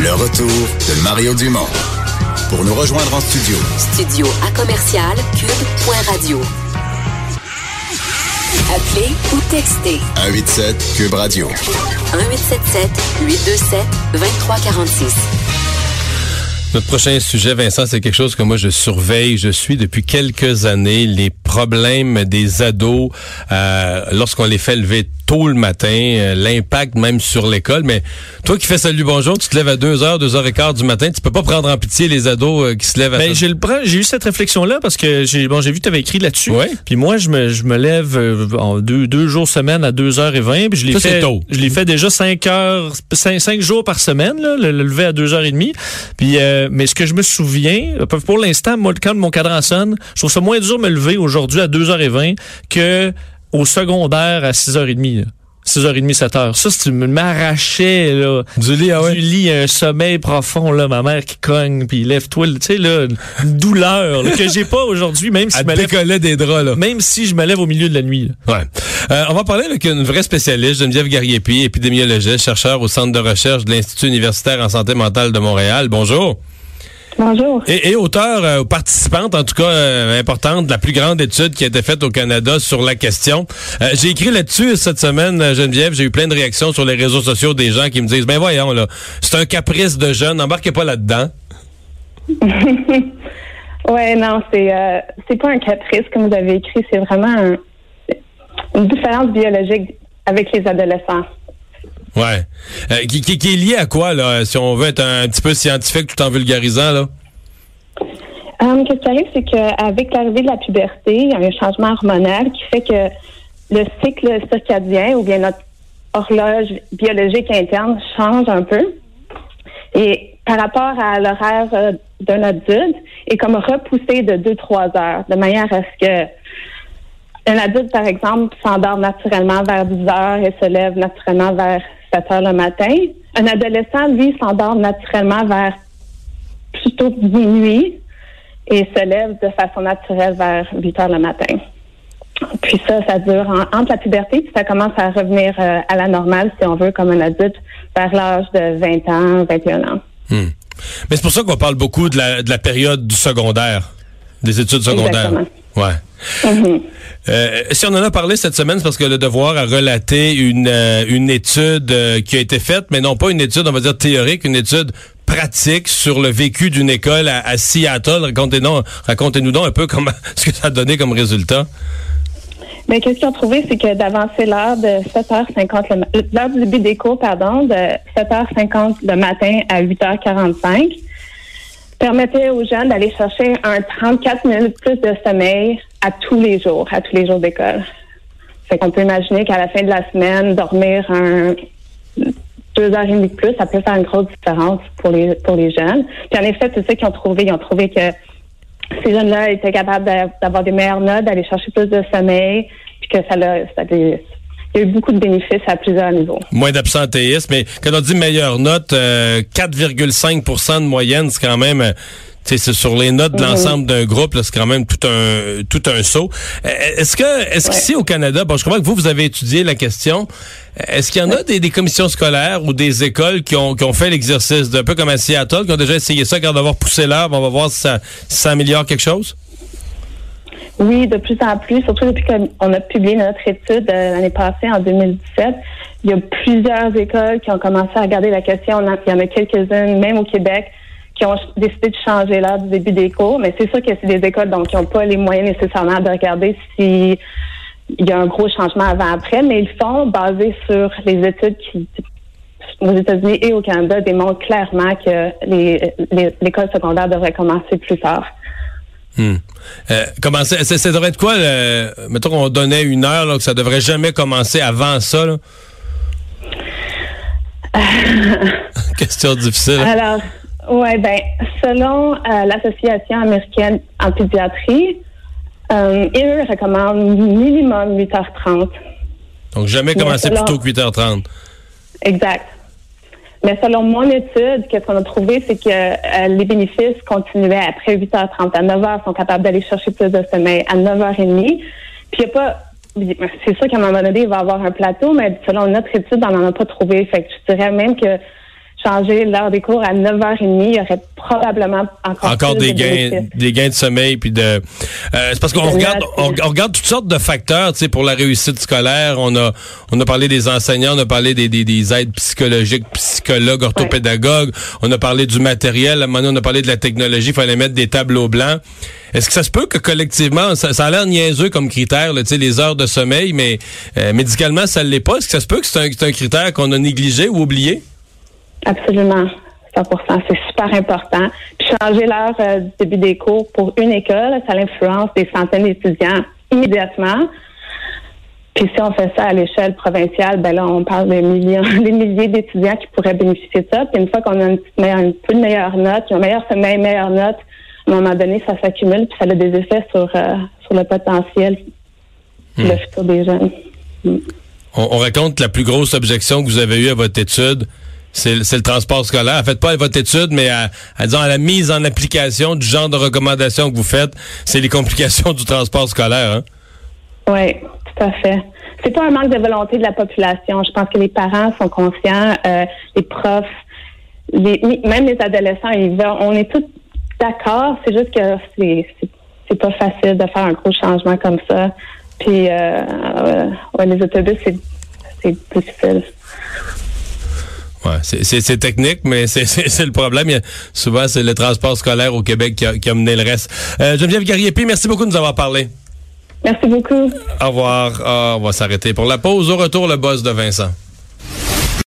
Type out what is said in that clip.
Le retour de Mario Dumont. Pour nous rejoindre en studio. Studio à commercial cube.radio. Appelez ou textez. 187 Cube Radio. 1877 827 2346. Notre prochain sujet, Vincent, c'est quelque chose que moi je surveille. Je suis depuis quelques années les problèmes des ados euh, lorsqu'on les fait lever tôt le matin, euh, l'impact même sur l'école. Mais toi qui fais salut bonjour, tu te lèves à 2h, 2h15 du matin, tu peux pas prendre en pitié les ados euh, qui se lèvent à ben, j'ai eu cette réflexion là parce que j'ai bon j'ai vu que tu avais écrit là-dessus. Ouais. Puis moi je me je me lève en deux, deux jours semaine à 2h20 puis je l'ai fait tôt. je l'ai fait déjà 5 heures 5, jours par semaine là, le, lever à 2h30. Puis mais ce que je me souviens pour l'instant moi quand mon cadran sonne, je trouve ça moins dur de me lever aujourd'hui à 2h20 que au secondaire à 6h30. 6h30, 7h. Ça, tu m'arrachais, là. Du lit, ah ouais. Du lit, un sommeil profond, là. Ma mère qui cogne, puis lève-toi, tu sais, là, une douleur, que j'ai pas aujourd'hui, même si Elle je me lève. des draps, là. Même si je me lève au milieu de la nuit, là. Ouais. Euh, on va parler avec une vraie spécialiste, Geneviève Gariepi, épidémiologiste, chercheur au Centre de recherche de l'Institut universitaire en santé mentale de Montréal. Bonjour. Bonjour. Et, et auteur, euh, participante en tout cas euh, importante de la plus grande étude qui a été faite au Canada sur la question. Euh, j'ai écrit là-dessus cette semaine, euh, Geneviève, j'ai eu plein de réactions sur les réseaux sociaux des gens qui me disent, ben voyons là, c'est un caprice de jeune, embarquez pas là-dedans. ouais, non, c'est c'est pas un caprice comme vous avez écrit, c'est vraiment une différence biologique avec les adolescents. Ouais. Euh, qui, qui, est lié à quoi, là, si on veut être un, petit peu scientifique tout en vulgarisant, là? Um, ce qui arrive, c'est qu'avec l'arrivée de la puberté, il y a un changement hormonal qui fait que le cycle circadien ou bien notre horloge biologique interne change un peu. Et par rapport à l'horaire euh, d'un adulte, est comme repoussé de 2-3 heures, de manière à ce que un adulte, par exemple, s'endort naturellement vers 10 heures et se lève naturellement vers 7 heures le matin. Un adolescent, lui, s'endort naturellement vers plutôt minuit et se lève de façon naturelle vers 8 heures le matin. Puis ça, ça dure entre la puberté, puis ça commence à revenir euh, à la normale, si on veut, comme un adulte, vers l'âge de 20 ans, 21 ans. Hmm. Mais c'est pour ça qu'on parle beaucoup de la, de la période du secondaire, des études secondaires. Exactement. Ouais. Mhm. Euh, si on en a parlé cette semaine, c'est parce que le Devoir a relaté une, euh, une étude euh, qui a été faite, mais non pas une étude, on va dire théorique, une étude pratique sur le vécu d'une école à, Seattle. Racontez-nous racontez donc un peu comment, ce que ça a donné comme résultat. Mais qu'est-ce qu'ils ont trouvé, c'est que d'avancer l'heure de 7h50, l'heure du début des cours, pardon, de 7h50 le matin à 8h45, permettait aux jeunes d'aller chercher un 34 minutes plus de sommeil à tous les jours, à tous les jours d'école. Fait qu'on peut imaginer qu'à la fin de la semaine, dormir un deux heures et demie de plus, ça peut faire une grosse différence pour les pour les jeunes. Puis en effet, c'est ça qu'ils ont trouvé. Ils ont trouvé que ces jeunes-là étaient capables d'avoir des meilleures notes, d'aller chercher plus de sommeil, puis que ça, l'a, ça, il y a eu beaucoup de bénéfices à plusieurs niveaux. Moins d'absentéisme, mais quand on dit meilleure note, 4,5% euh, de moyenne, c'est quand même... Euh, c'est sur les notes de mhm. l'ensemble d'un groupe, c'est quand même tout un tout un saut. Euh, est-ce que est-ce qu'ici au Canada, bon, je crois que vous vous avez étudié la question. Est-ce qu'il y en a des, commissions scolaires ou des écoles qui ont, qui ont fait l'exercice d'un peu comme à Seattle, qui ont déjà essayé ça, quand d'avoir poussé l'heure, on va voir si ça, si ça améliore quelque chose? Oui, de plus en plus, surtout depuis qu'on a publié notre étude euh, l'année passée, en 2017. Il y a plusieurs écoles qui ont commencé à regarder la question. Il y en a quelques-unes, même au Québec, qui ont décidé de changer l'heure du début des cours. Mais c'est sûr que c'est des écoles donc qui n'ont pas les moyens nécessairement de regarder si il y a un gros changement avant-après, mais ils font basé sur les études qui, aux États-Unis et au Canada, démontrent clairement que l'école secondaire devrait commencer plus tard. Hmm. Euh, commencer, ça, devrait être quoi? mettons qu'on donnait une heure, là, que ça devrait jamais commencer avant ça. Là? Question difficile. Alors, ouais, ben, selon euh, l'Association américaine en pédiatrie, euh, ils recommandent minimum 8h30. Donc, jamais Mais commencer plus tôt que 8h30. Exact. Mais selon mon étude, qu'est-ce qu'on a trouvé, c'est que euh, les bénéfices continuaient après 8h30. À 9h, ils sont capables d'aller chercher plus de sommeil. À 9h30, puis il a pas... C'est sûr qu'à un moment donné, il va y avoir un plateau, mais selon notre étude, on n'en a pas trouvé. Fait que je dirais même que changer l'heure des cours à 9h30, il y aurait probablement encore, Encore des de gains, bénéfices. des gains de sommeil puis de. euh, c'est parce qu'on De regarde, on, regarde toutes sortes de facteurs, tu sais, pour la réussite scolaire. On a, on a parlé des enseignants, on a parlé des, des, des aides psychologiques, psychologues, orthopédagogues. On a parlé du matériel. À un moment donné, on a parlé de la technologie. Il fallait mettre des tableaux blancs. Est-ce que ça se peut que collectivement, ça, ça a l'air niaiseux comme critère, là, tu sais, les heures de sommeil, mais euh, médicalement, ça ne l'est pas? Est-ce que ça se peut que c'est un, c'est un critère qu'on a négligé ou oublié? Absolument. 100% C'est super important. Puis changer l'heure euh, du début des cours pour une école, ça influence des centaines d'étudiants immédiatement. Puis si on fait ça à l'échelle provinciale, ben là, on parle des millions, des milliers d'étudiants qui pourraient bénéficier de ça. Puis une fois qu'on a une, petite meilleure, une peu de meilleure note, un meilleur sommeil, une meilleure note, à un moment donné, ça s'accumule, puis ça a des effets sur, euh, sur le potentiel, le futur des jeunes. On, on raconte la plus grosse objection que vous avez eue à votre étude. C'est le transport scolaire. Faites pas à votre étude, mais à, disons, à la mise en application du genre de recommandations que vous faites, c'est les complications du transport scolaire. Hein? Oui, tout à fait. C'est pas un manque de volonté de la population. Je pense que les parents sont conscients, euh, les profs, les, même les adolescents, ils veulent, on est tous d'accord. C'est juste que c'est pas facile de faire un gros changement comme ça. Puis, euh, les autobus, c'est difficile. Ouais, c'est- technique, mais c'est c'est- c'est le problème. A- souvent, c'est le transport scolaire au Québec qui a, qui a mené le reste. Euh, Geneviève Gariepi, merci beaucoup de nous avoir parlé. Merci beaucoup. Au revoir. Ah, on va s'arrêter pour la pause. Au retour, le boss de Vincent.